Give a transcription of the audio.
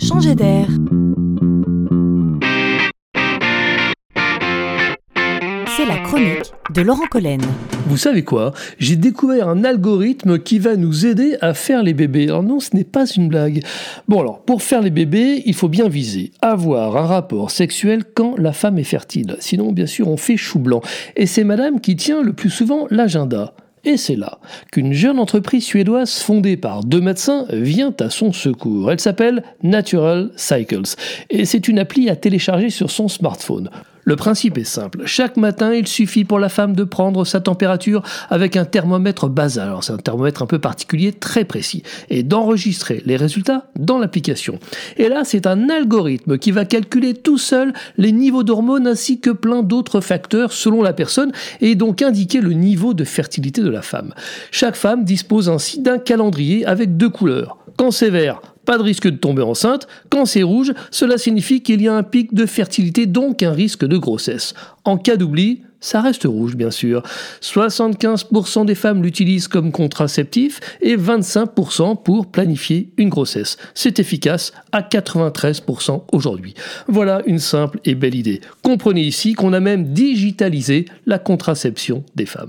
changer d'air. C'est la chronique de Laurent Collen. Vous savez quoi? J'ai découvert un algorithme qui va nous aider à faire les bébés. Alors non, ce n'est pas une blague. Bon alors, pour faire les bébés, il faut bien viser avoir un rapport sexuel quand la femme est fertile. Sinon, bien sûr, on fait chou blanc. Et c'est madame qui tient le plus souvent l'agenda. Et c'est là qu'une jeune entreprise suédoise fondée par deux médecins vient à son secours. Elle s'appelle Natural Cycles et c'est une appli à télécharger sur son smartphone. Le principe est simple. Chaque matin, il suffit pour la femme de prendre sa température avec un thermomètre basal. C'est un thermomètre un peu particulier, très précis, et d'enregistrer les résultats dans l'application. Et là, c'est un algorithme qui va calculer tout seul les niveaux d'hormones ainsi que plein d'autres facteurs selon la personne et donc indiquer le niveau de fertilité de la femme. Chaque femme dispose ainsi d'un calendrier avec deux couleurs. Quand c'est vert, pas de risque de tomber enceinte. Quand c'est rouge, cela signifie qu'il y a un pic de fertilité, donc un risque de grossesse. En cas d'oubli, ça reste rouge bien sûr. 75% des femmes l'utilisent comme contraceptif et 25% pour planifier une grossesse. C'est efficace à 93% aujourd'hui. Voilà une simple et belle idée. Comprenez ici qu'on a même digitalisé la contraception des femmes.